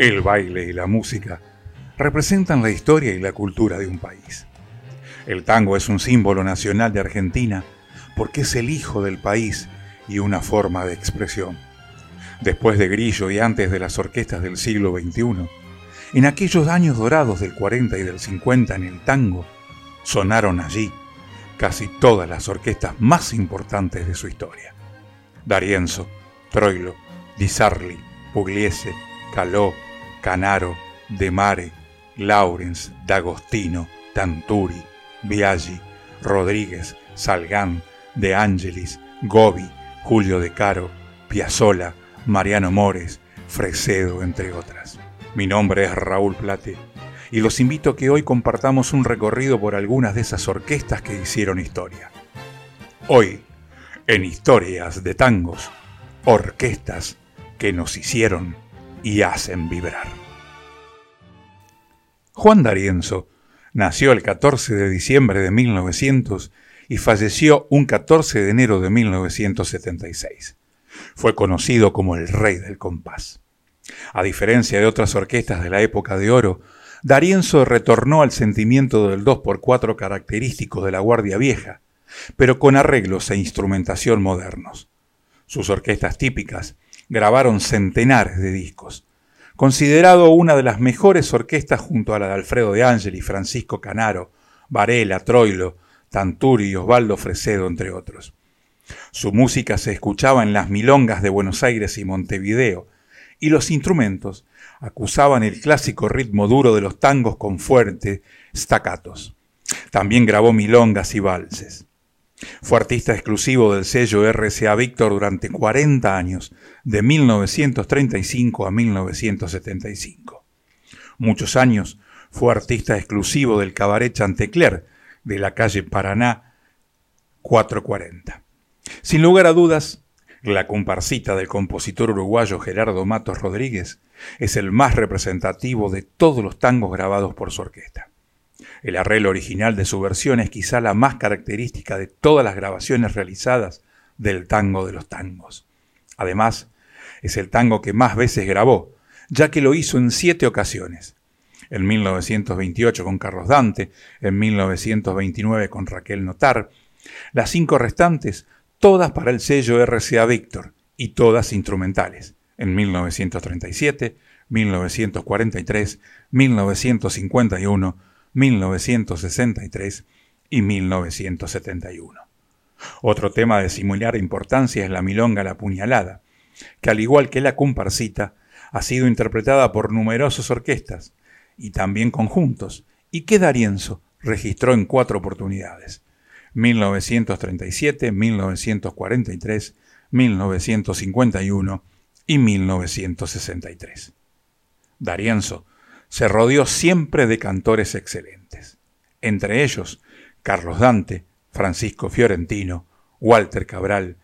El baile y la música representan la historia y la cultura de un país. El tango es un símbolo nacional de Argentina porque es el hijo del país y una forma de expresión. Después de Grillo y antes de las orquestas del siglo XXI, en aquellos años dorados del 40 y del 50 en el tango, sonaron allí casi todas las orquestas más importantes de su historia. D'Arienzo, Troilo, Di Sarli, Pugliese, Caló, Canaro, De Mare, Laurens, D'Agostino, Tanturi, Biaggi, Rodríguez, Salgán, De Angelis, Gobi, Julio De Caro, Piazzola, Mariano Mores, Fresedo, entre otras. Mi nombre es Raúl Plate y los invito a que hoy compartamos un recorrido por algunas de esas orquestas que hicieron historia. Hoy, en Historias de Tangos, orquestas que nos hicieron y hacen vibrar. Juan D'Arienzo nació el 14 de diciembre de 1900 y falleció un 14 de enero de 1976. Fue conocido como el rey del compás. A diferencia de otras orquestas de la época de oro, D'Arienzo retornó al sentimiento del 2x4 característico de la Guardia Vieja, pero con arreglos e instrumentación modernos. Sus orquestas típicas grabaron centenares de discos. Considerado una de las mejores orquestas junto a la de Alfredo de Angeli, Francisco Canaro, Varela, Troilo, Tanturi y Osvaldo Fresedo, entre otros. Su música se escuchaba en las milongas de Buenos Aires y Montevideo, y los instrumentos acusaban el clásico ritmo duro de los tangos con fuerte staccatos. También grabó milongas y valses. Fue artista exclusivo del sello RCA Víctor durante 40 años, de 1935 a 1975. Muchos años fue artista exclusivo del cabaret Chantecler de la calle Paraná 440. Sin lugar a dudas, la comparsita del compositor uruguayo Gerardo Matos Rodríguez es el más representativo de todos los tangos grabados por su orquesta. El arreglo original de su versión es quizá la más característica de todas las grabaciones realizadas del tango de los tangos. Además, es el tango que más veces grabó, ya que lo hizo en siete ocasiones. En 1928 con Carlos Dante, en 1929 con Raquel Notar, las cinco restantes todas para el sello RCA Victor y todas instrumentales, en 1937, 1943, 1951, 1963 y 1971. Otro tema de similar importancia es la milonga La Puñalada, que al igual que la comparsita, ha sido interpretada por numerosas orquestas y también conjuntos, y que Darienzo registró en cuatro oportunidades. 1937, 1943, 1951 y 1963. D'Arienzo se rodeó siempre de cantores excelentes, entre ellos Carlos Dante, Francisco Fiorentino, Walter Cabral,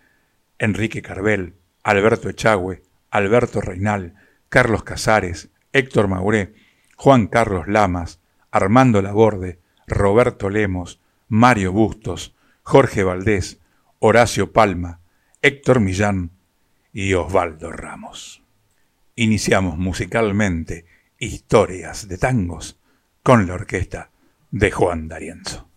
Enrique Carvel, Alberto Echagüe, Alberto Reinal, Carlos Casares, Héctor Mauré, Juan Carlos Lamas, Armando Laborde, Roberto Lemos, Mario Bustos, Jorge Valdés, Horacio Palma, Héctor Millán y Osvaldo Ramos. Iniciamos musicalmente Historias de Tangos con la orquesta de Juan D'Arienzo.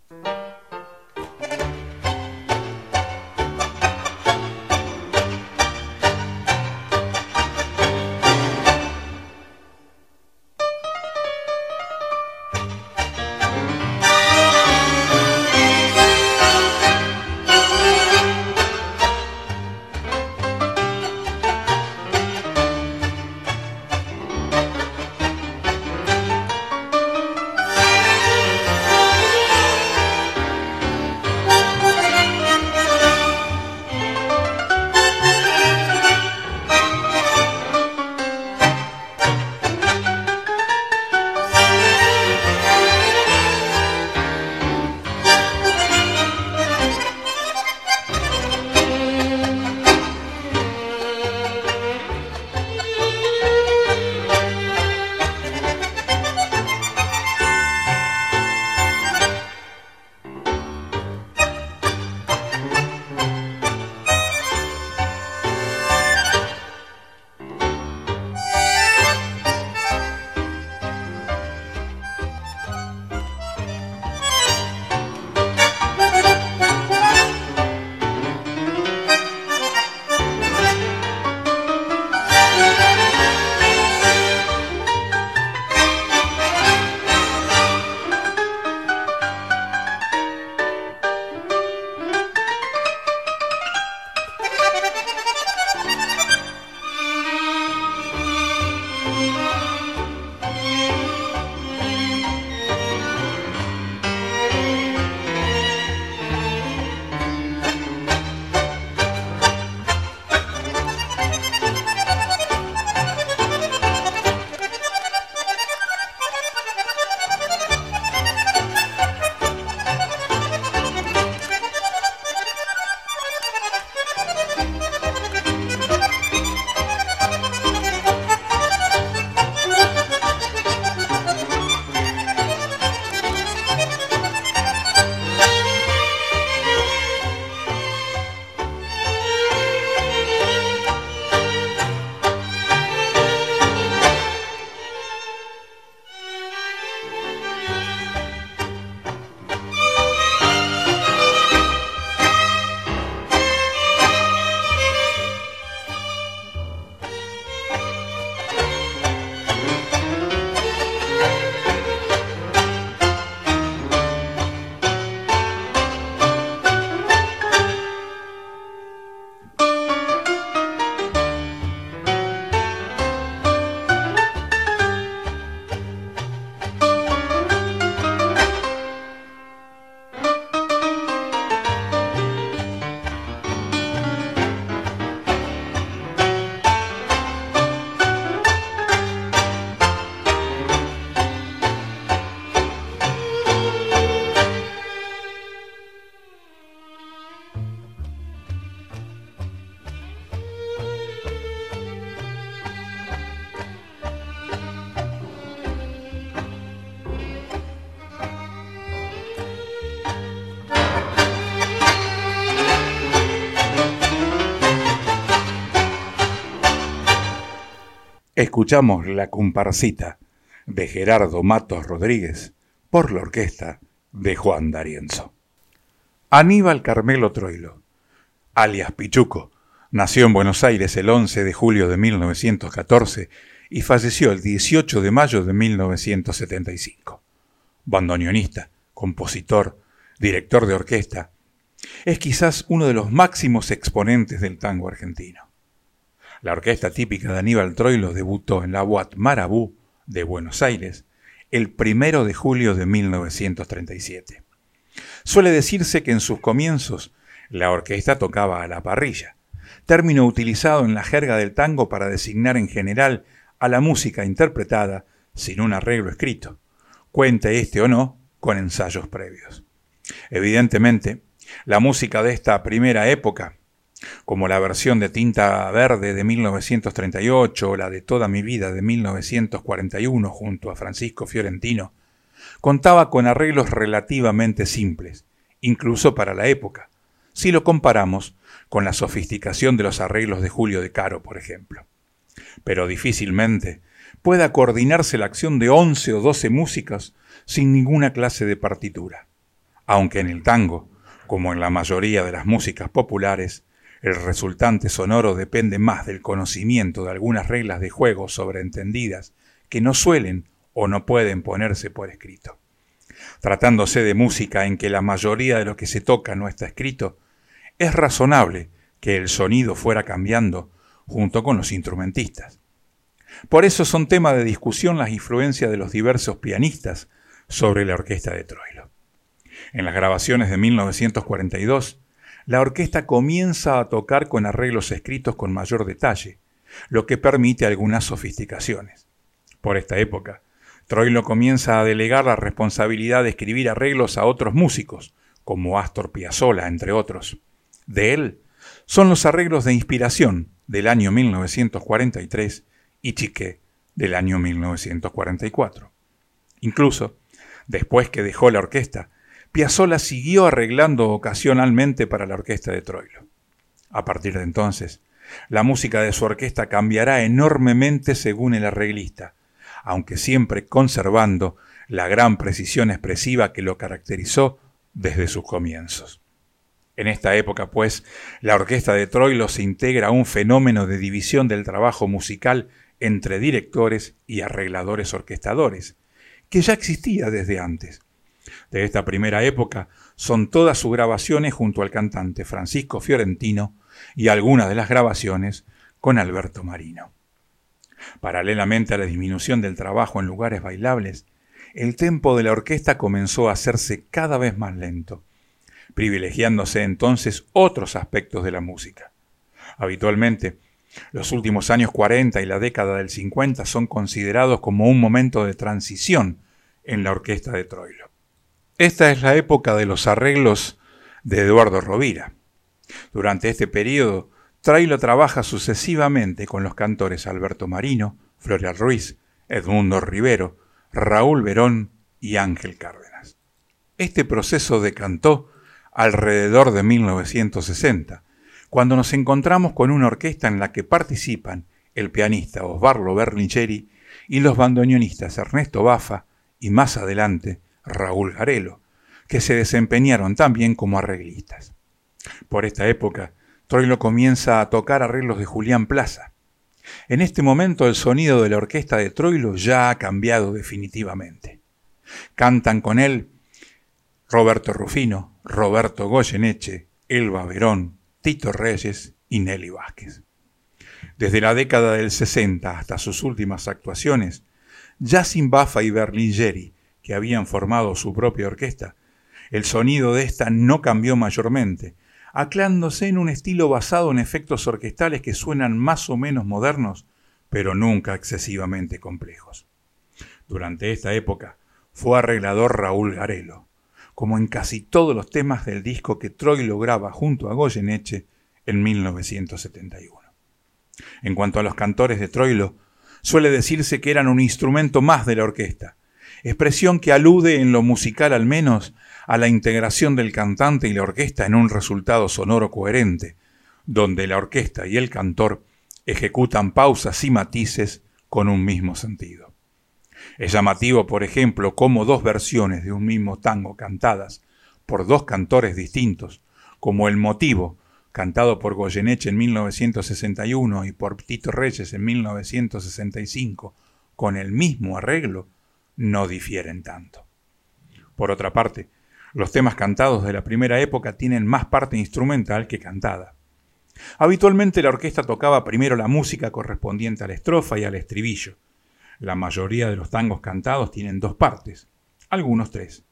Escuchamos la comparsita de Gerardo Matos Rodríguez por la orquesta de Juan D'Arienzo. Aníbal Carmelo Troilo, alias Pichuco, nació en Buenos Aires el 11 de julio de 1914 y falleció el 18 de mayo de 1975. Bandoneonista, compositor, director de orquesta, es quizás uno de los máximos exponentes del tango argentino. La orquesta típica de Aníbal Troilo debutó en la Boat Marabú de Buenos Aires el 1 de julio de 1937. Suele decirse que en sus comienzos la orquesta tocaba a la parrilla, término utilizado en la jerga del tango para designar en general a la música interpretada sin un arreglo escrito, cuente este o no con ensayos previos. Evidentemente, la música de esta primera época, como la versión de Tinta Verde de 1938 o la de Toda mi vida de 1941 junto a Francisco Fiorentino, contaba con arreglos relativamente simples, incluso para la época, si lo comparamos con la sofisticación de los arreglos de Julio de Caro, por ejemplo. Pero difícilmente pueda coordinarse la acción de 11 o 12 músicas sin ninguna clase de partitura, aunque en el tango, como en la mayoría de las músicas populares, el resultante sonoro depende más del conocimiento de algunas reglas de juego sobreentendidas que no suelen o no pueden ponerse por escrito. Tratándose de música en que la mayoría de lo que se toca no está escrito, es razonable que el sonido fuera cambiando junto con los instrumentistas. Por eso son tema de discusión las influencias de los diversos pianistas sobre la orquesta de Troilo. En las grabaciones de 1942, la orquesta comienza a tocar con arreglos escritos con mayor detalle, lo que permite algunas sofisticaciones. Por esta época, Troilo comienza a delegar la responsabilidad de escribir arreglos a otros músicos, como Astor Piazzolla, entre otros. De él son los arreglos de inspiración del año 1943 y Chiqué del año 1944. Incluso, después que dejó la orquesta, Piazzolla siguió arreglando ocasionalmente para la orquesta de Troilo. A partir de entonces, la música de su orquesta cambiará enormemente según el arreglista, aunque siempre conservando la gran precisión expresiva que lo caracterizó desde sus comienzos. En esta época, pues, la orquesta de Troilo se integra a un fenómeno de división del trabajo musical entre directores y arregladores orquestadores, que ya existía desde antes. De esta primera época son todas sus grabaciones junto al cantante Francisco Fiorentino y algunas de las grabaciones con Alberto Marino. Paralelamente a la disminución del trabajo en lugares bailables, el tempo de la orquesta comenzó a hacerse cada vez más lento, privilegiándose entonces otros aspectos de la música. Habitualmente, los últimos años 40 y la década del 50 son considerados como un momento de transición en la orquesta de Troilo. Esta es la época de los arreglos de Eduardo Rovira. Durante este periodo, Troilo trabaja sucesivamente con los cantores Alberto Marino, Floria Ruiz, Edmundo Rivero, Raúl Verón y Ángel Cárdenas. Este proceso decantó alrededor de 1960, cuando nos encontramos con una orquesta en la que participan el pianista Osvaldo Berlingeri y los bandoneonistas Ernesto Bafa y más adelante Raúl Garelo, que se desempeñaron también como arreglistas. Por esta época, Troilo comienza a tocar arreglos de Julián Plaza. En este momento el sonido de la orquesta de Troilo ya ha cambiado definitivamente. Cantan con él Roberto Rufino, Roberto Goyeneche, Elba Verón, Tito Reyes y Nelly Vázquez. Desde la década del 60 hasta sus últimas actuaciones, sin Bafa y Berlingeri, que habían formado su propia orquesta, el sonido de esta no cambió mayormente, aclándose en un estilo basado en efectos orquestales que suenan más o menos modernos, pero nunca excesivamente complejos. Durante esta época fue arreglador Raúl Garelo, como en casi todos los temas del disco que Troy lograba junto a Goyeneche en 1971. En cuanto a los cantores de Troilo, suele decirse que eran un instrumento más de la orquesta, expresión que alude en lo musical al menos a la integración del cantante y la orquesta en un resultado sonoro coherente, donde la orquesta y el cantor ejecutan pausas y matices con un mismo sentido. Es llamativo, por ejemplo, cómo dos versiones de un mismo tango cantadas por dos cantores distintos, como El Motivo, cantado por Goyeneche en 1961 y por Tito Reyes en 1965, con el mismo arreglo, no difieren tanto. Por otra parte, los temas cantados de la primera época tienen más parte instrumental que cantada. Habitualmente la orquesta tocaba primero la música correspondiente a la estrofa y al estribillo. La mayoría de los tangos cantados tienen dos partes, algunos tres.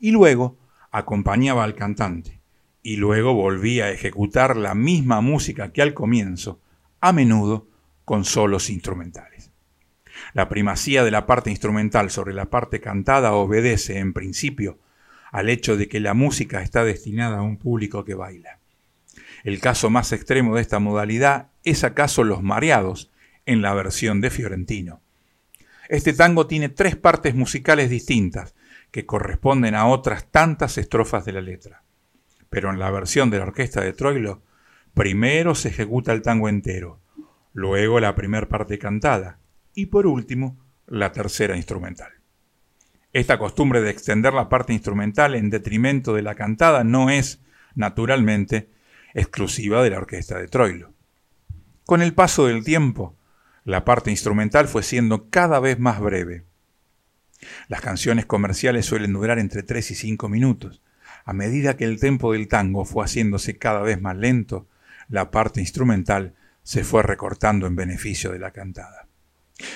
Y luego acompañaba al cantante, y luego volvía a ejecutar la misma música que al comienzo, a menudo con solos instrumentales. La primacía de la parte instrumental sobre la parte cantada obedece, en principio, al hecho de que la música está destinada a un público que baila. El caso más extremo de esta modalidad es acaso Los Mareados, en la versión de Fiorentino. Este tango tiene tres partes musicales distintas, que corresponden a otras tantas estrofas de la letra. Pero en la versión de la orquesta de Troilo, primero se ejecuta el tango entero, luego la primera parte cantada y por último la tercera instrumental. Esta costumbre de extender la parte instrumental en detrimento de la cantada no es, naturalmente, exclusiva de la orquesta de Troilo. Con el paso del tiempo, la parte instrumental fue siendo cada vez más breve. Las canciones comerciales suelen durar entre 3 y 5 minutos. A medida que el tempo del tango fue haciéndose cada vez más lento, la parte instrumental se fue recortando en beneficio de la cantada.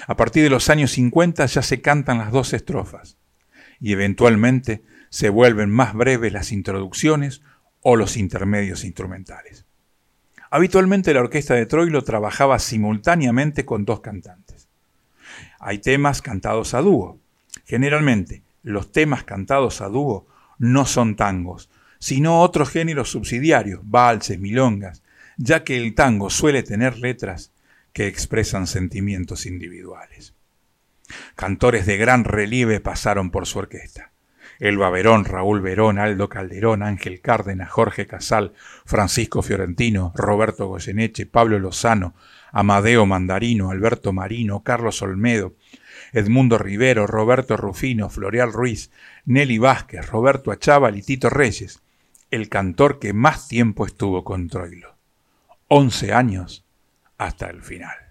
A partir de los años 50 ya se cantan las dos estrofas y eventualmente se vuelven más breves las introducciones o los intermedios instrumentales. Habitualmente la orquesta de Troilo trabajaba simultáneamente con dos cantantes. Hay temas cantados a dúo. Generalmente, los temas cantados a dúo no son tangos, sino otros géneros subsidiarios, valses, milongas, ya que el tango suele tener letras que expresan sentimientos individuales. Cantores de gran relieve pasaron por su orquesta. Elba Verón, Raúl Verón, Aldo Calderón, Ángel Cárdenas, Jorge Casal, Francisco Fiorentino, Roberto Goyeneche, Pablo Lozano, Amadeo Mandarino, Alberto Marino, Carlos Olmedo, Edmundo Rivero, Roberto Rufino, Floreal Ruiz, Nelly Vázquez, Roberto Achával y Tito Reyes, el cantor que más tiempo estuvo con Troilo. Once años hasta el final.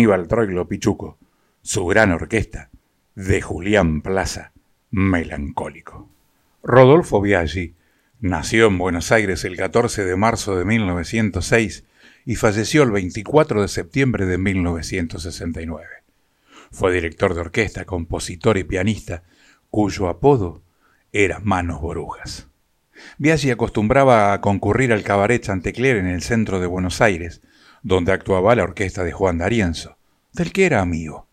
Aníbal Troilo Pichuco, su gran orquesta, de Julián Plaza, melancólico. Rodolfo Biaggi nació en Buenos Aires el 14 de marzo de 1906 y falleció el 24 de septiembre de 1969. Fue director de orquesta, compositor y pianista, cuyo apodo era Manos Borujas. Biaggi acostumbraba a concurrir al cabaret Chantecler en el centro de Buenos Aires, donde actuaba la orquesta de Juan D'Arienzo, del que era amigo.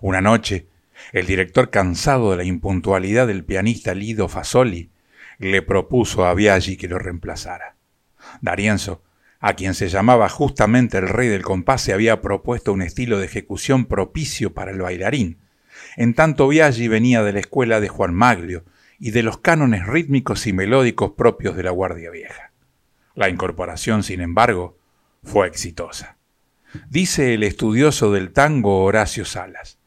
Una noche, el director, cansado de la impuntualidad del pianista Lido Fasoli, le propuso a Biaggi que lo reemplazara. D'Arienzo, a quien se llamaba justamente el rey del compás, se había propuesto un estilo de ejecución propicio para el bailarín. En tanto Biaggi venía de la escuela de Juan Maglio y de los cánones rítmicos y melódicos propios de la Guardia Vieja. La incorporación, sin embargo, fue exitosa. Dice el estudioso del tango Horacio Salas.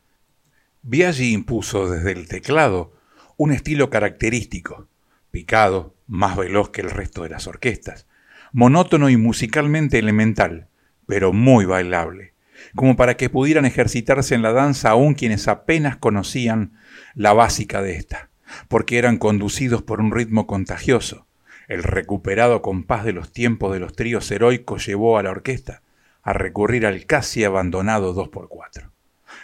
Biaggi impuso desde el teclado un estilo característico, picado, más veloz que el resto de las orquestas, monótono y musicalmente elemental, pero muy bailable, como para que pudieran ejercitarse en la danza aún quienes apenas conocían la básica de esta, porque eran conducidos por un ritmo contagioso. El recuperado compás de los tiempos de los tríos heroicos llevó a la orquesta a recurrir al casi abandonado 2x4.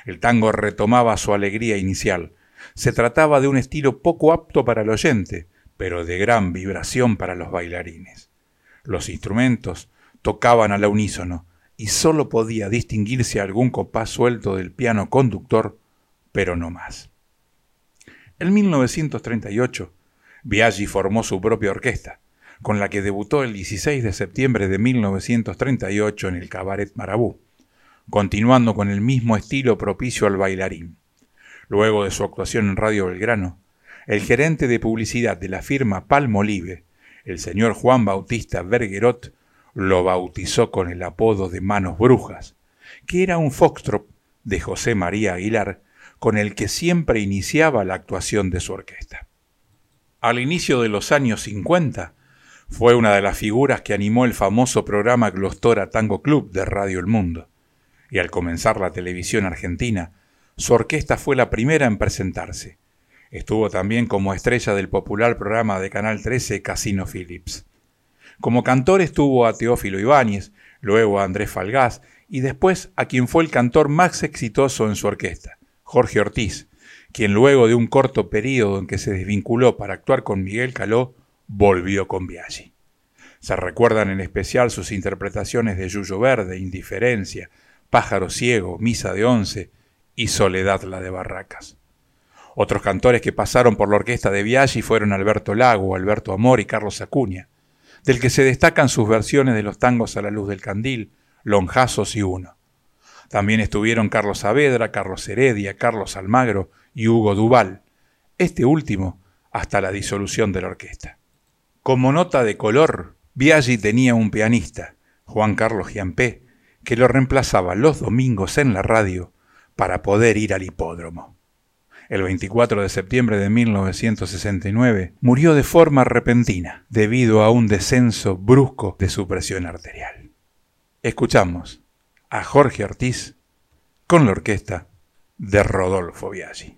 El tango retomaba su alegría inicial. Se trataba de un estilo poco apto para el oyente, pero de gran vibración para los bailarines. Los instrumentos tocaban al unísono y sólo podía distinguirse algún compás suelto del piano conductor, pero no más. En 1938, Biaggi formó su propia orquesta, con la que debutó el 16 de septiembre de 1938 en el Cabaret Marabú, continuando con el mismo estilo propicio al bailarín. Luego de su actuación en Radio Belgrano, el gerente de publicidad de la firma Palmolive, el señor Juan Bautista Bergerot, lo bautizó con el apodo de Manos Brujas, que era un foxtrot de José María Aguilar, con el que siempre iniciaba la actuación de su orquesta. Al inicio de los años 50, fue una de las figuras que animó el famoso programa Glostora Tango Club de Radio El Mundo, y al comenzar la televisión argentina, su orquesta fue la primera en presentarse, Estuvo también como estrella del popular programa de Canal 13 Casino Phillips. Como cantor estuvo a Teófilo Ibáñez, luego a Andrés Falgás y después a quien fue el cantor más exitoso en su orquesta, Jorge Ortiz, quien luego de un corto periodo en que se desvinculó para actuar con Miguel Caló, volvió con Biaggi. Se recuerdan en especial sus interpretaciones de Yuyo Verde, Indiferencia, Pájaro Ciego, Misa de Once y Soledad la de Barracas. Otros cantores que pasaron por la orquesta de Biaggi fueron Alberto Lago, Alberto Amor y Carlos Acuña, del que se destacan sus versiones de los tangos a la luz del candil, Lonjazos y Uno. También estuvieron Carlos Saavedra, Carlos Heredia, Carlos Almagro y Hugo Duval, este último hasta la disolución de la orquesta. Como nota de color, Biaggi tenía un pianista, Juan Carlos Giampé, que lo reemplazaba los domingos en la radio para poder ir al hipódromo el 24 de septiembre de 1969, murió de forma repentina debido a un descenso brusco de su presión arterial. Escuchamos a Jorge Ortiz con la orquesta de Rodolfo Biaggi.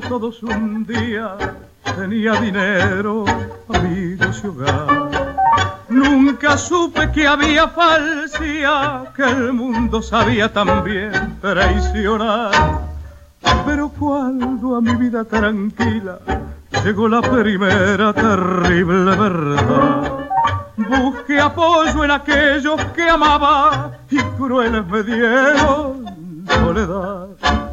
todos un día tenía dinero, amigos y hogar. Nunca supe que había falsia, que el mundo sabía también traicionar. Pero cuando a mi vida tranquila llegó la primera terrible verdad, busqué apoyo en aquellos que amaba y crueles me dieron soledad.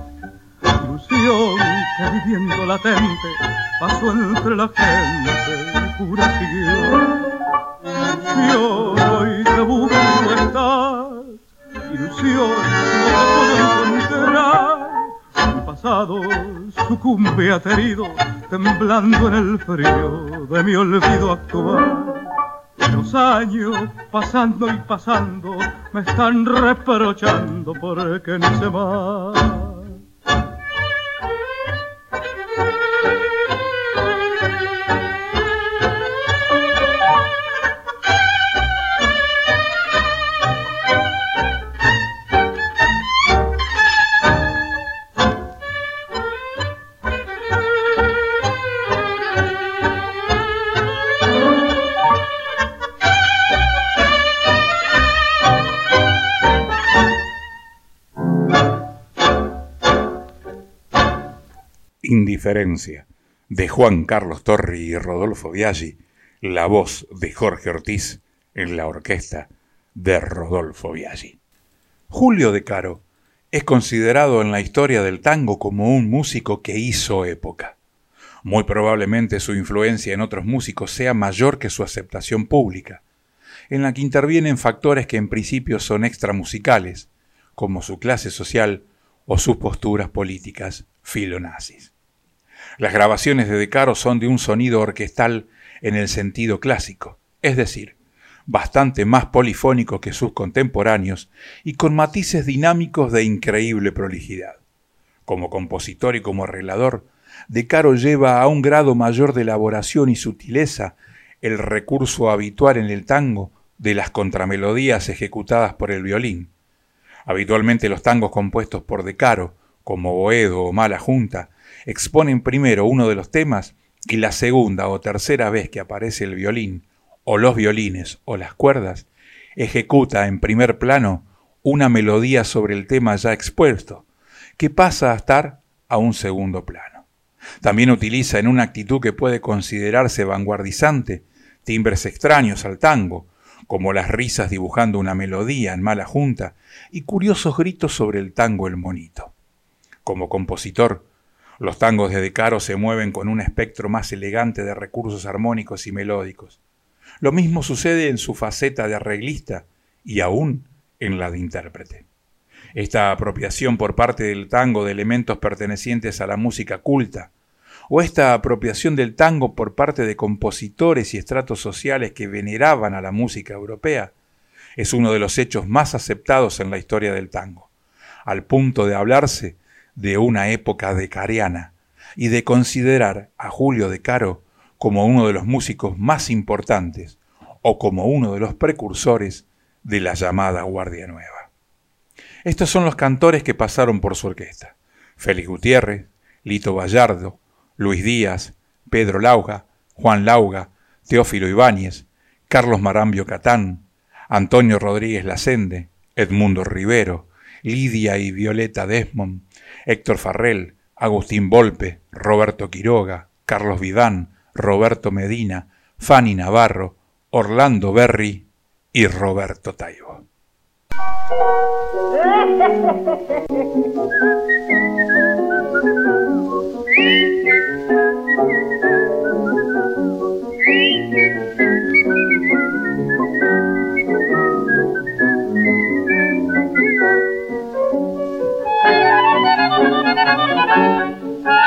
Ilusión que viviendo latente pasó entre la gente, siguió Ilusión, hoy te busco estás, ilusión, no puedo encontrar. Mi pasado sucumbe aterido, temblando en el frío de mi olvido actual. Los años pasando y pasando me están reprochando porque no sé más. Indiferencia, de Juan Carlos Torri y Rodolfo Biaggi, la voz de Jorge Ortiz en la orquesta de Rodolfo Biaggi. Julio de Caro es considerado en la historia del tango como un músico que hizo época. Muy probablemente su influencia en otros músicos sea mayor que su aceptación pública, en la que intervienen factores que en principio son extramusicales, como su clase social o sus posturas políticas filonazis. Las grabaciones de De Caro son de un sonido orquestal en el sentido clásico, es decir, bastante más polifónico que sus contemporáneos y con matices dinámicos de increíble prolijidad. Como compositor y como arreglador, De Caro lleva a un grado mayor de elaboración y sutileza el recurso habitual en el tango de las contramelodías ejecutadas por el violín. Habitualmente los tangos compuestos por De Caro, como Boedo o Mala Junta, exponen primero uno de los temas y la segunda o tercera vez que aparece el violín, o los violines, o las cuerdas, ejecuta en primer plano una melodía sobre el tema ya expuesto, que pasa a estar a un segundo plano. También utiliza en una actitud que puede considerarse vanguardizante timbres extraños al tango, como las risas dibujando una melodía en mala junta y curiosos gritos sobre el tango el monito. Como compositor, los tangos de De Caro se mueven con un espectro más elegante de recursos armónicos y melódicos. Lo mismo sucede en su faceta de arreglista y aún en la de intérprete. Esta apropiación por parte del tango de elementos pertenecientes a la música culta, o esta apropiación del tango por parte de compositores y estratos sociales que veneraban a la música europea, es uno de los hechos más aceptados en la historia del tango, al punto de hablarse de una época decariana y de considerar a Julio de Caro como uno de los músicos más importantes o como uno de los precursores de la llamada Guardia Nueva. Estos son los cantores que pasaron por su orquesta. Félix Gutiérrez, Lito Vallardo, Luis Díaz, Pedro Lauga, Juan Lauga, Teófilo Ibáñez, Carlos Marambio Catán, Antonio Rodríguez Lacende, Edmundo Rivero, Lidia y Violeta Desmond, Héctor Farrell, Agustín Volpe, Roberto Quiroga, Carlos Vidán, Roberto Medina, Fanny Navarro, Orlando Berry y Roberto Taibo.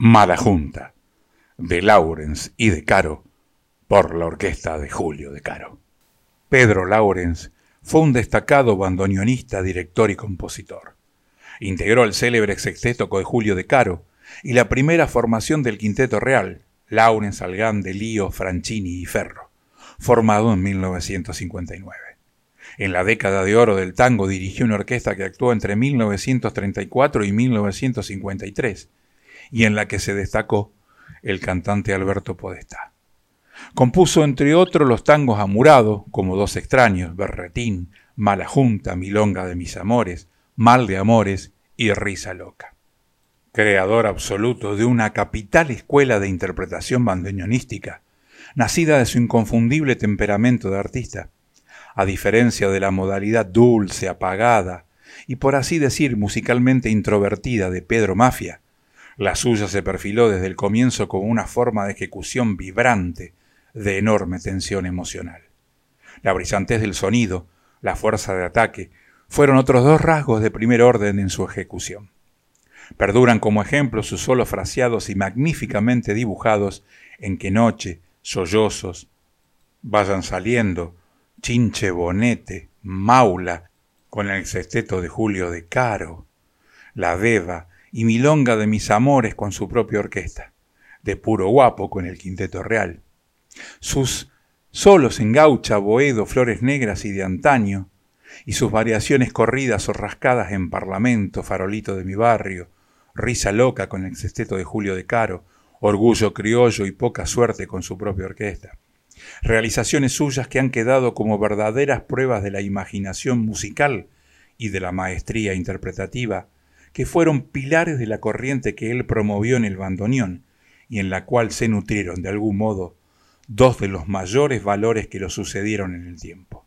Mala Junta, de Lawrence y de Caro, por la orquesta de Julio de Caro. Pedro Lawrence fue un destacado bandoneonista, director y compositor. Integró el célebre sexteto de Julio de Caro y la primera formación del Quinteto Real, Lawrence, de Lío, Franchini y Ferro, formado en 1959. En la década de oro del tango dirigió una orquesta que actuó entre 1934 y 1953 y en la que se destacó el cantante Alberto Podestá. Compuso entre otros los tangos Amurado, como Dos extraños, Berretín, Mala Junta, Milonga de mis amores, Mal de amores y Risa loca. Creador absoluto de una capital escuela de interpretación bandoneonística, nacida de su inconfundible temperamento de artista, a diferencia de la modalidad dulce, apagada y por así decir musicalmente introvertida de Pedro Mafia, la suya se perfiló desde el comienzo como una forma de ejecución vibrante, de enorme tensión emocional. La brillantez del sonido, la fuerza de ataque, fueron otros dos rasgos de primer orden en su ejecución. Perduran como ejemplo sus solos fraseados y magníficamente dibujados en que noche, sollozos, vayan saliendo, chinche bonete, maula, con el sexteto de Julio de Caro, la beba, y Milonga de mis amores con su propia orquesta, de puro guapo con el quinteto real. Sus solos en gaucha, boedo, flores negras y de antaño, y sus variaciones corridas o rascadas en parlamento, farolito de mi barrio, risa loca con el sexteto de Julio de Caro, orgullo criollo y poca suerte con su propia orquesta. Realizaciones suyas que han quedado como verdaderas pruebas de la imaginación musical y de la maestría interpretativa que fueron pilares de la corriente que él promovió en el bandoneón y en la cual se nutrieron de algún modo dos de los mayores valores que lo sucedieron en el tiempo,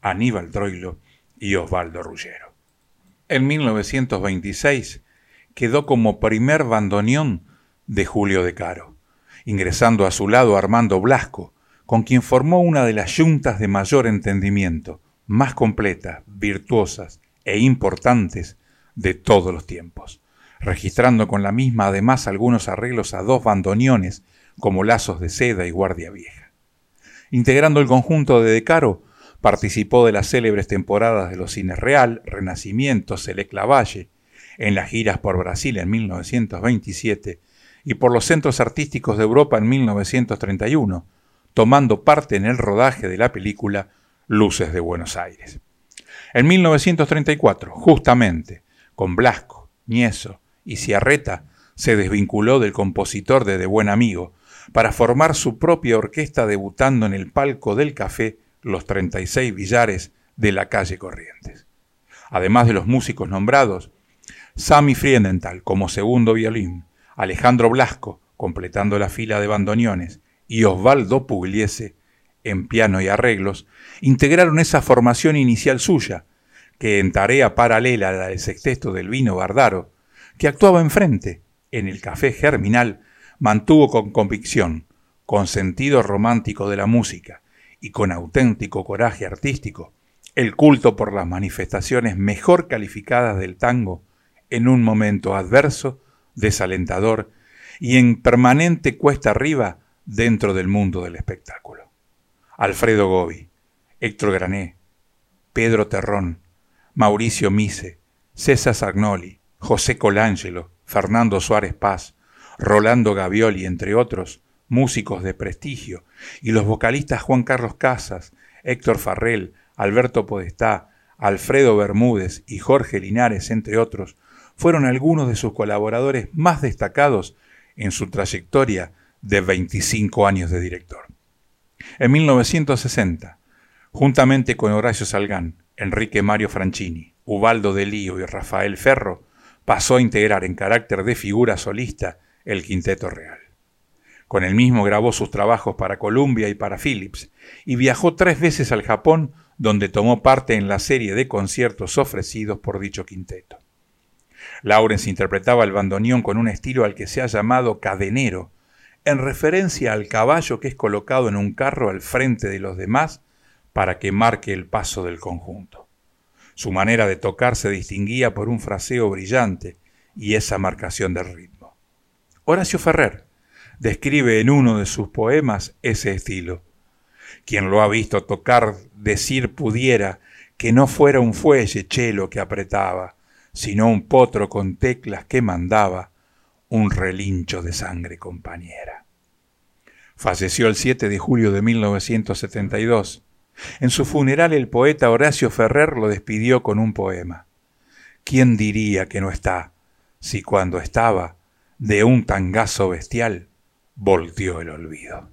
Aníbal Troilo y Osvaldo Ruggero. En 1926 quedó como primer bandoneón de Julio de Caro, ingresando a su lado Armando Blasco, con quien formó una de las yuntas de mayor entendimiento, más completas, virtuosas e importantes de todos los tiempos, registrando con la misma además algunos arreglos a dos bandoneones como lazos de seda y guardia vieja. Integrando el conjunto de Decaro, participó de las célebres temporadas de los cines Real, Renacimiento, Select Lavalle, en las giras por Brasil en 1927 y por los centros artísticos de Europa en 1931, tomando parte en el rodaje de la película Luces de Buenos Aires. En 1934, justamente, con Blasco, Nieso y Ciarreta, se desvinculó del compositor de De Buen Amigo para formar su propia orquesta debutando en el palco del café Los 36 Villares de la calle Corrientes. Además de los músicos nombrados, Sammy Friedenthal como segundo violín, Alejandro Blasco completando la fila de bandoneones y Osvaldo Pugliese en piano y arreglos, integraron esa formación inicial suya, que en tarea paralela a la del sexteto del vino Bardaro, que actuaba enfrente, en el café Germinal, mantuvo con convicción, con sentido romántico de la música y con auténtico coraje artístico, el culto por las manifestaciones mejor calificadas del tango en un momento adverso, desalentador y en permanente cuesta arriba dentro del mundo del espectáculo. Alfredo Gobi, Héctor Grané, Pedro Terrón, Mauricio Mise, César Sagnoli, José Colangelo, Fernando Suárez Paz, Rolando Gavioli, entre otros, músicos de prestigio, y los vocalistas Juan Carlos Casas, Héctor Farrell, Alberto Podestá, Alfredo Bermúdez y Jorge Linares, entre otros, fueron algunos de sus colaboradores más destacados en su trayectoria de 25 años de director. En 1960, juntamente con Horacio Salgán, Enrique Mario Franchini, Ubaldo de Lío y Rafael Ferro, pasó a integrar en carácter de figura solista el Quinteto Real. Con el mismo grabó sus trabajos para Columbia y para Philips, y viajó tres veces al Japón, donde tomó parte en la serie de conciertos ofrecidos por dicho quinteto. Lawrence interpretaba el bandoneón con un estilo al que se ha llamado cadenero, en referencia al caballo que es colocado en un carro al frente de los demás para que marque el paso del conjunto. Su manera de tocar se distinguía por un fraseo brillante y esa marcación del ritmo. Horacio Ferrer describe en uno de sus poemas ese estilo. Quien lo ha visto tocar decir pudiera que no fuera un fuelle chelo que apretaba, sino un potro con teclas que mandaba un relincho de sangre compañera. Falleció el 7 de julio de 1972. En su funeral el poeta Horacio Ferrer lo despidió con un poema. ¿Quién diría que no está, si cuando estaba, de un tangazo bestial, volteó el olvido?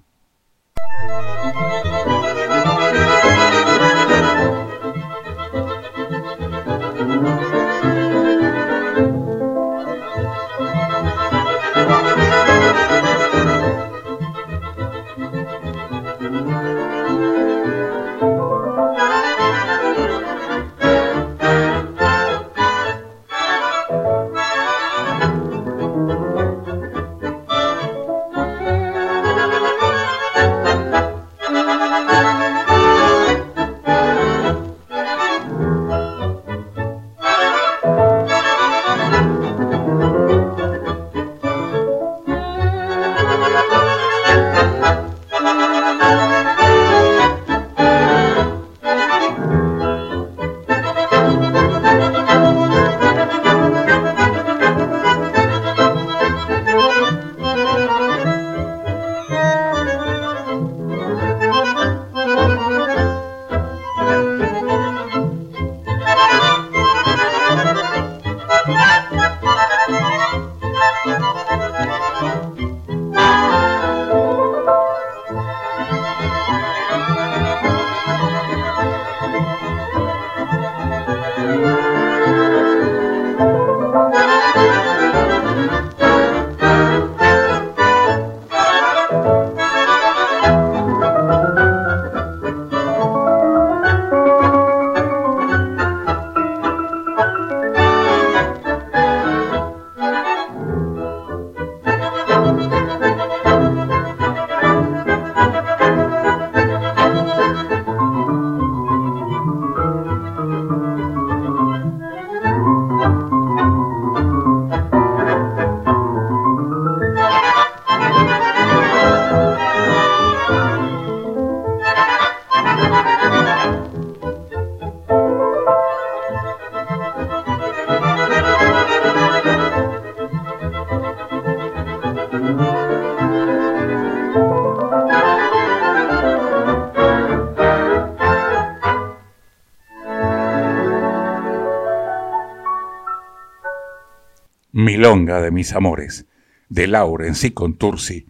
Milonga de mis amores, de Lawrence y Contursi,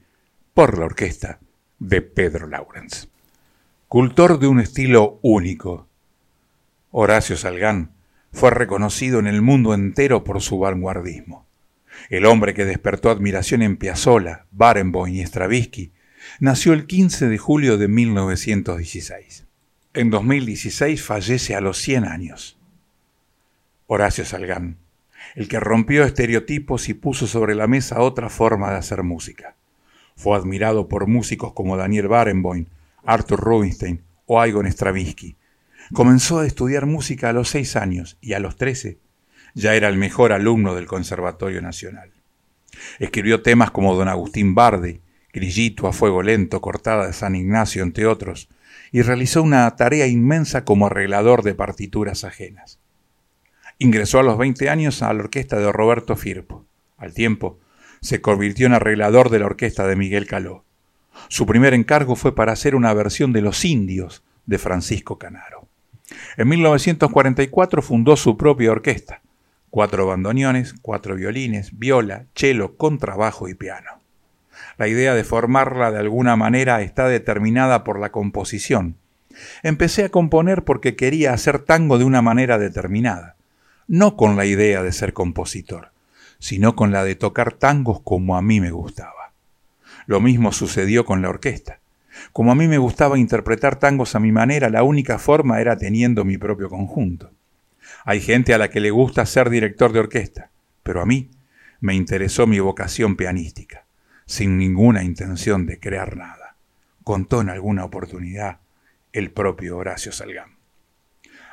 por la orquesta de Pedro Lawrence. Cultor de un estilo único, Horacio Salgán fue reconocido en el mundo entero por su vanguardismo. El hombre que despertó admiración en Piazzolla, Barenboim y Stravinsky nació el 15 de julio de 1916. En 2016 fallece a los 100 años. Horacio Salgán, el que rompió estereotipos y puso sobre la mesa otra forma de hacer música. Fue admirado por músicos como Daniel Barenboim, Arthur Rubinstein o Igon Stravinsky. Comenzó a estudiar música a los seis años y a los trece ya era el mejor alumno del Conservatorio Nacional. Escribió temas como Don Agustín Bardi, Grillito a Fuego Lento, Cortada de San Ignacio, entre otros, y realizó una tarea inmensa como arreglador de partituras ajenas. Ingresó a los 20 años a la orquesta de Roberto Firpo. Al tiempo, se convirtió en arreglador de la orquesta de Miguel Caló. Su primer encargo fue para hacer una versión de Los Indios de Francisco Canaro. En 1944 fundó su propia orquesta, cuatro bandoneones, cuatro violines, viola, cello, contrabajo y piano. La idea de formarla de alguna manera está determinada por la composición. Empecé a componer porque quería hacer tango de una manera determinada, no con la idea de ser compositor, sino con la de tocar tangos como a mí me gustaba. Lo mismo sucedió con la orquesta. Como a mí me gustaba interpretar tangos a mi manera, la única forma era teniendo mi propio conjunto. Hay gente a la que le gusta ser director de orquesta, pero a mí me interesó mi vocación pianística, sin ninguna intención de crear nada. Contó en alguna oportunidad el propio Horacio Salgán.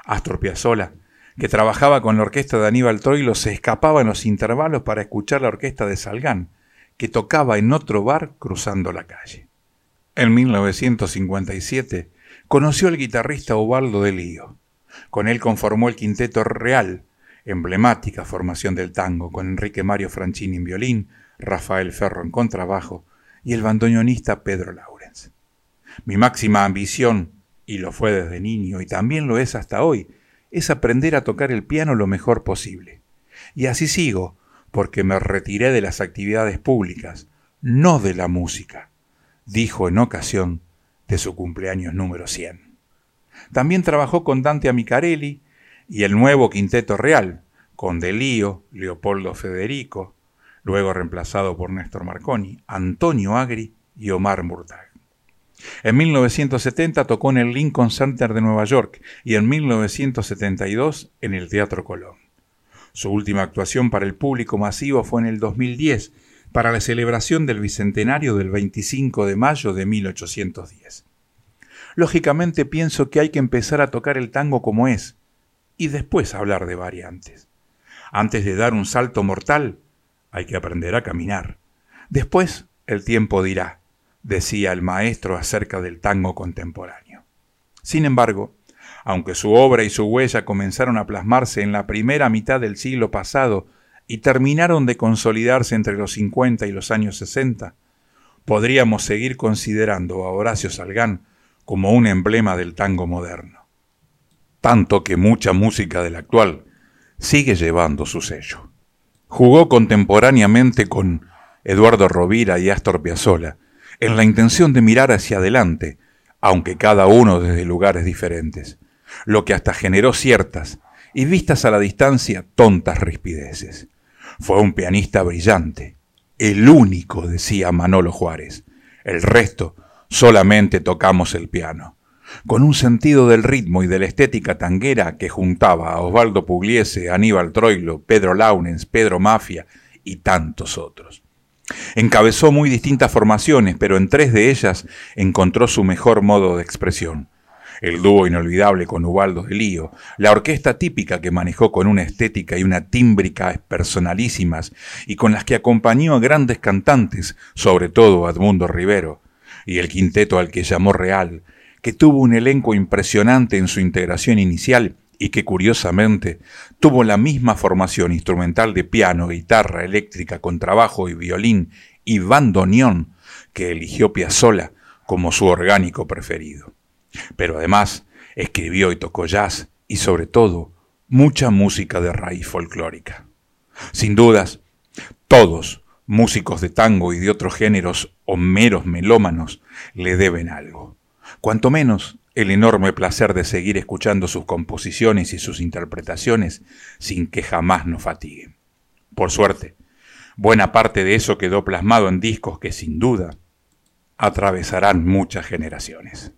Astor Piazzolla, que trabajaba con la orquesta de Aníbal Troilo, se escapaba en los intervalos para escuchar la orquesta de Salgán, que tocaba en otro bar cruzando la calle. En 1957 conoció al guitarrista Ubaldo de Lío. Con él conformó el Quinteto Real, emblemática formación del tango, con Enrique Mario Franchini en violín, Rafael Ferro en contrabajo y el bandoneonista Pedro Laurens. Mi máxima ambición, y lo fue desde niño y también lo es hasta hoy, es aprender a tocar el piano lo mejor posible. Y así sigo, porque me retiré de las actividades públicas, no de la música, dijo en ocasión de su cumpleaños número 100. También trabajó con Dante Amicarelli y el nuevo Quinteto Real, con Delío, Leopoldo Federico, luego reemplazado por Néstor Marconi, Antonio Agri y Omar Murtag. En 1970 tocó en el Lincoln Center de Nueva York y en 1972 en el Teatro Colón. Su última actuación para el público masivo fue en el 2010, para la celebración del bicentenario del 25 de mayo de 1810. Lógicamente pienso que hay que empezar a tocar el tango como es y después hablar de variantes. Antes de dar un salto mortal, hay que aprender a caminar. Después el tiempo dirá, decía el maestro acerca del tango contemporáneo. Sin embargo, aunque su obra y su huella comenzaron a plasmarse en la primera mitad del siglo pasado y terminaron de consolidarse entre los 50 y los años 60, podríamos seguir considerando a Horacio Salgán como un emblema del tango moderno. Tanto que mucha música del actual sigue llevando su sello. Jugó contemporáneamente con Eduardo Rovira y Astor Piazzolla en la intención de mirar hacia adelante, aunque cada uno desde lugares diferentes, lo que hasta generó ciertas y vistas a la distancia tontas rispideces. Fue un pianista brillante, el único, decía Manolo Juárez. El resto solamente tocamos el piano, con un sentido del ritmo y de la estética tanguera que juntaba a Osvaldo Pugliese, Aníbal Troilo, Pedro Launens, Pedro Mafia y tantos otros. Encabezó muy distintas formaciones, pero en tres de ellas encontró su mejor modo de expresión. El dúo inolvidable con Ubaldo de Lío, la orquesta típica que manejó con una estética y una tímbrica personalísimas y con las que acompañó a grandes cantantes, sobre todo a Edmundo Rivero, y el quinteto al que llamó Real, que tuvo un elenco impresionante en su integración inicial y que curiosamente tuvo la misma formación instrumental de piano, guitarra eléctrica, contrabajo y violín y bandoneón que eligió Piazzolla como su orgánico preferido. Pero además escribió y tocó jazz y sobre todo mucha música de raíz folclórica. Sin dudas, todos músicos de tango y de otros géneros o meros melómanos le deben algo. Cuanto menos el enorme placer de seguir escuchando sus composiciones y sus interpretaciones sin que jamás nos fatiguen. Por suerte, buena parte de eso quedó plasmado en discos que sin duda atravesarán muchas generaciones.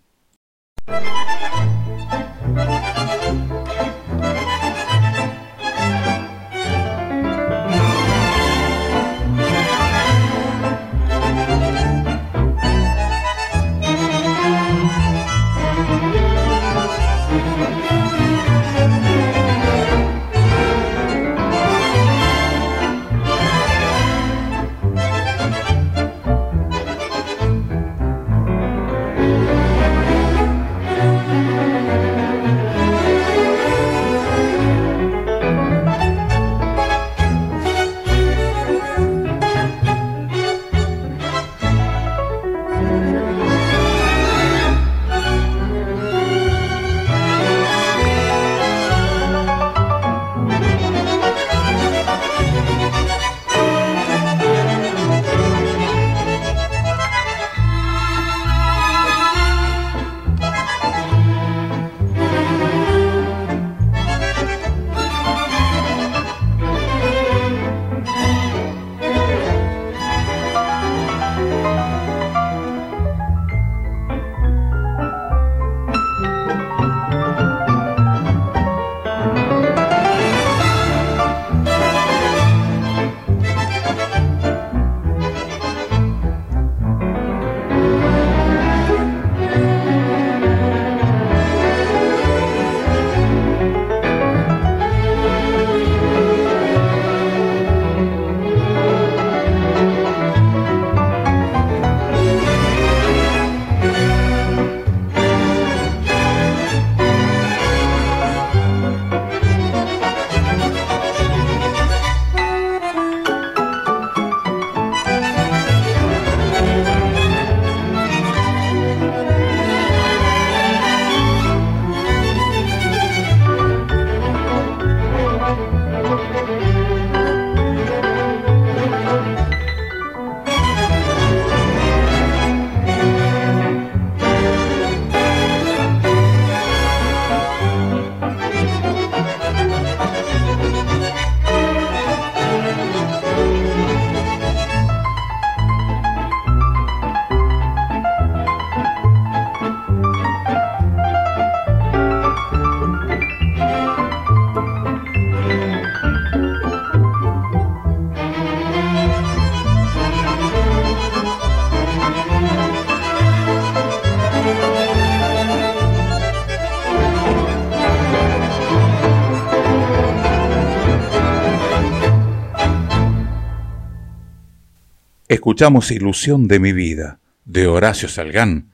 Escuchamos Ilusión de mi vida, de Horacio Salgán,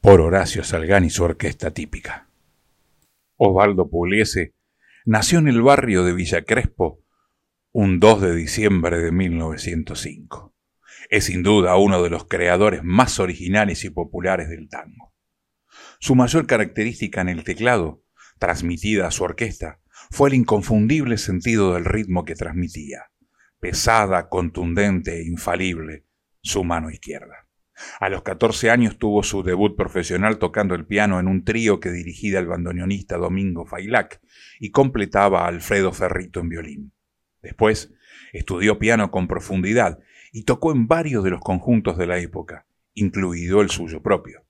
por Horacio Salgán y su orquesta típica. Osvaldo Pugliese nació en el barrio de Villa Crespo un 2 de diciembre de 1905. Es sin duda uno de los creadores más originales y populares del tango. Su mayor característica en el teclado, transmitida a su orquesta, fue el inconfundible sentido del ritmo que transmitía pesada, contundente e infalible, su mano izquierda. A los 14 años tuvo su debut profesional tocando el piano en un trío que dirigía el bandoneonista Domingo Failac y completaba a Alfredo Ferrito en violín. Después estudió piano con profundidad y tocó en varios de los conjuntos de la época, incluido el suyo propio,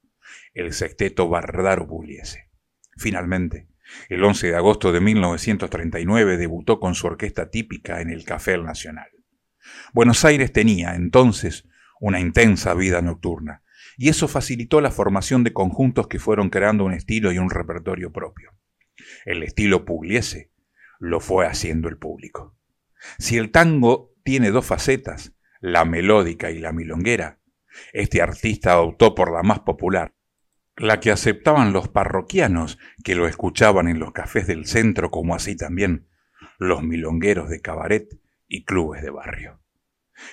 el sexteto Bardaro Pugliese. Finalmente, el 11 de agosto de 1939 debutó con su orquesta típica en el Café Nacional. Buenos Aires tenía entonces una intensa vida nocturna, y eso facilitó la formación de conjuntos que fueron creando un estilo y un repertorio propio. El estilo pugliese lo fue haciendo el público. Si el tango tiene dos facetas, la melódica y la milonguera, este artista optó por la más popular, la que aceptaban los parroquianos que lo escuchaban en los cafés del centro, como así también los milongueros de cabaret y clubes de barrio.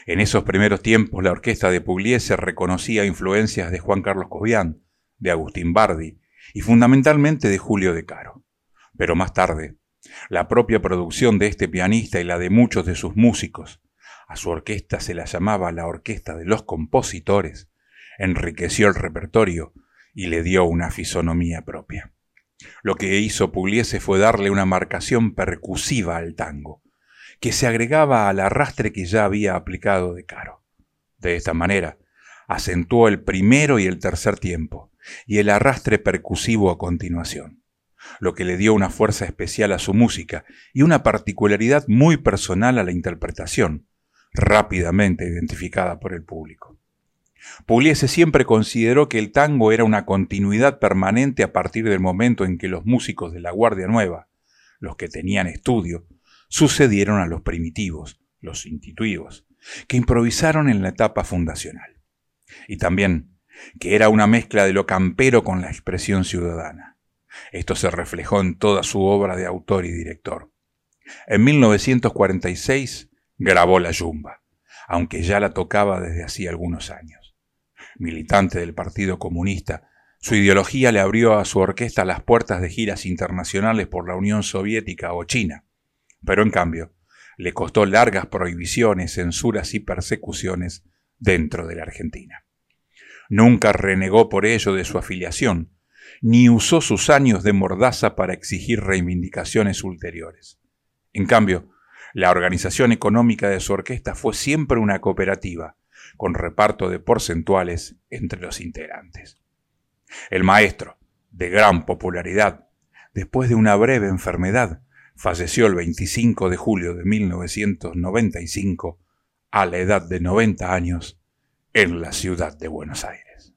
En esos primeros tiempos la orquesta de Pugliese reconocía influencias de Juan Carlos Cobian, de Agustín Bardi y fundamentalmente de Julio de Caro. Pero más tarde, la propia producción de este pianista y la de muchos de sus músicos, a su orquesta se la llamaba la Orquesta de los Compositores, enriqueció el repertorio y le dio una fisonomía propia. Lo que hizo Pugliese fue darle una marcación percusiva al tango, que se agregaba al arrastre que ya había aplicado de Caro. De esta manera, acentuó el primero y el tercer tiempo, y el arrastre percusivo a continuación, lo que le dio una fuerza especial a su música y una particularidad muy personal a la interpretación, rápidamente identificada por el público. Pugliese siempre consideró que el tango era una continuidad permanente a partir del momento en que los músicos de la Guardia Nueva, los que tenían estudio, sucedieron a los primitivos, los institutivos, que improvisaron en la etapa fundacional. Y también que era una mezcla de lo campero con la expresión ciudadana. Esto se reflejó en toda su obra de autor y director. En 1946 grabó La Yumba, aunque ya la tocaba desde hacía algunos años militante del Partido Comunista, su ideología le abrió a su orquesta las puertas de giras internacionales por la Unión Soviética o China, pero en cambio le costó largas prohibiciones, censuras y persecuciones dentro de la Argentina. Nunca renegó por ello de su afiliación, ni usó sus años de mordaza para exigir reivindicaciones ulteriores. En cambio, la organización económica de su orquesta fue siempre una cooperativa, con reparto de porcentuales entre los integrantes. El maestro, de gran popularidad, después de una breve enfermedad, falleció el 25 de julio de 1995 a la edad de 90 años en la ciudad de Buenos Aires.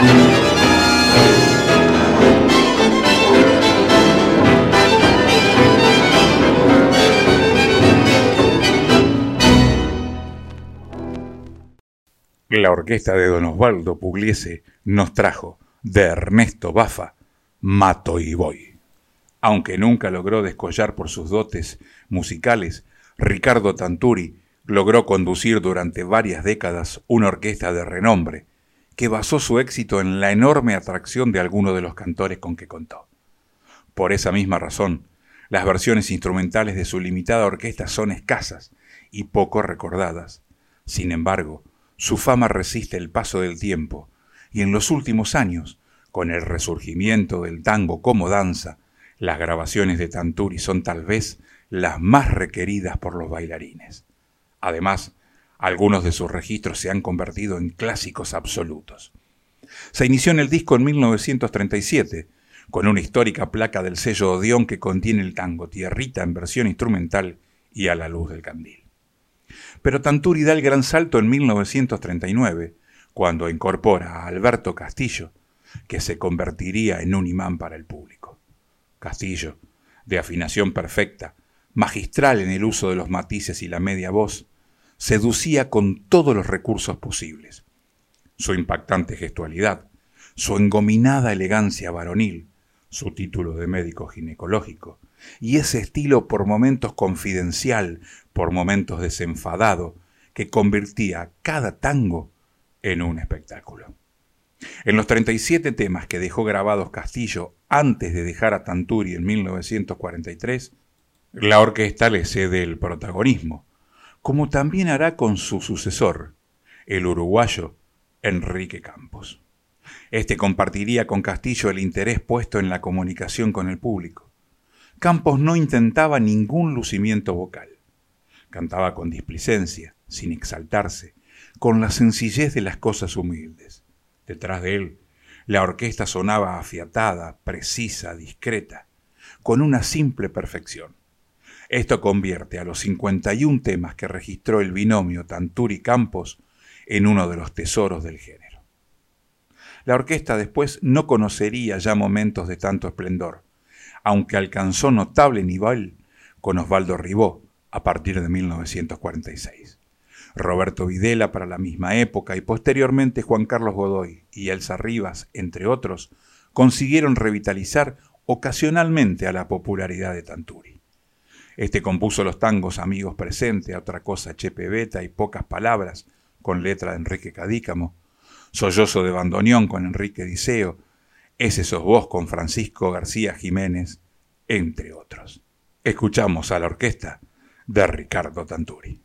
La orquesta de don Osvaldo Pugliese nos trajo, de Ernesto Bafa, Mato y Voy. Aunque nunca logró descollar por sus dotes musicales, Ricardo Tanturi logró conducir durante varias décadas una orquesta de renombre, que basó su éxito en la enorme atracción de algunos de los cantores con que contó. Por esa misma razón, las versiones instrumentales de su limitada orquesta son escasas y poco recordadas. Sin embargo, su fama resiste el paso del tiempo y en los últimos años, con el resurgimiento del tango como danza, las grabaciones de Tanturi son tal vez las más requeridas por los bailarines. Además, algunos de sus registros se han convertido en clásicos absolutos. Se inició en el disco en 1937, con una histórica placa del sello Odeón que contiene el tango Tierrita en versión instrumental y a la luz del candil. Pero Tanturi da el gran salto en 1939, cuando incorpora a Alberto Castillo, que se convertiría en un imán para el público. Castillo, de afinación perfecta, magistral en el uso de los matices y la media voz, seducía con todos los recursos posibles. Su impactante gestualidad, su engominada elegancia varonil, su título de médico ginecológico, y ese estilo por momentos confidencial, por momentos desenfadado, que convertía cada tango en un espectáculo. En los 37 temas que dejó grabados Castillo antes de dejar a Tanturi en 1943, la orquesta le cede el protagonismo, como también hará con su sucesor, el uruguayo Enrique Campos. Este compartiría con Castillo el interés puesto en la comunicación con el público. Campos no intentaba ningún lucimiento vocal. Cantaba con displicencia, sin exaltarse, con la sencillez de las cosas humildes. Detrás de él, la orquesta sonaba afiatada, precisa, discreta, con una simple perfección. Esto convierte a los 51 temas que registró el binomio Tanturi Campos en uno de los tesoros del género. La orquesta después no conocería ya momentos de tanto esplendor, aunque alcanzó notable nivel con Osvaldo Ribó a partir de 1946. Roberto Videla para la misma época y posteriormente Juan Carlos Godoy y Elsa Rivas, entre otros, consiguieron revitalizar ocasionalmente a la popularidad de Tanturi. Este compuso los tangos Amigos Presente, Otra Cosa Chepe Beta y Pocas Palabras, con letra de Enrique Cadícamo, Sollozo de Bandoneón con Enrique Diceo, ese sos vos con Francisco García Jiménez, entre otros. Escuchamos a la orquesta de Ricardo Tanturi.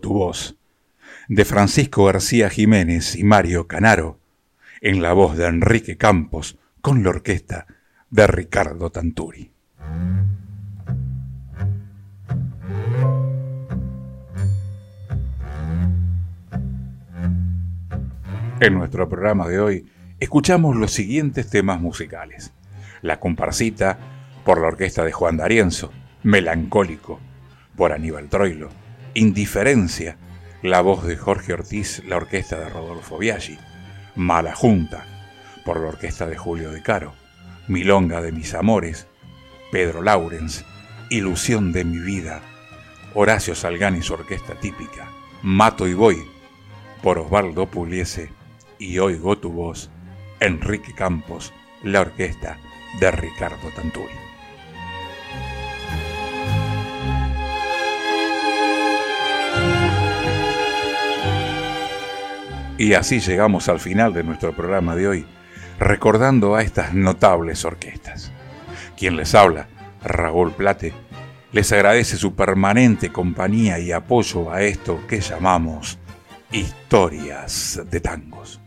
Tu voz, de Francisco García Jiménez y Mario Canaro, en la voz de Enrique Campos, con la orquesta de Ricardo Tanturi. En nuestro programa de hoy escuchamos los siguientes temas musicales. La comparsita por la orquesta de Juan D'Arienzo, Melancólico por Aníbal Troilo, Indiferencia, la voz de Jorge Ortiz, la orquesta de Rodolfo Biaggi, Mala Junta por la orquesta de Julio De Caro, Milonga de mis amores, Pedro Laurens, Ilusión de mi vida, Horacio Salgani su orquesta típica, Mato y Voy por Osvaldo Pugliese. Y oigo tu voz, Enrique Campos, la orquesta de Ricardo Tanturi. Y así llegamos al final de nuestro programa de hoy, recordando a estas notables orquestas. Quien les habla, Raúl Plate, les agradece su permanente compañía y apoyo a esto que llamamos historias de tangos.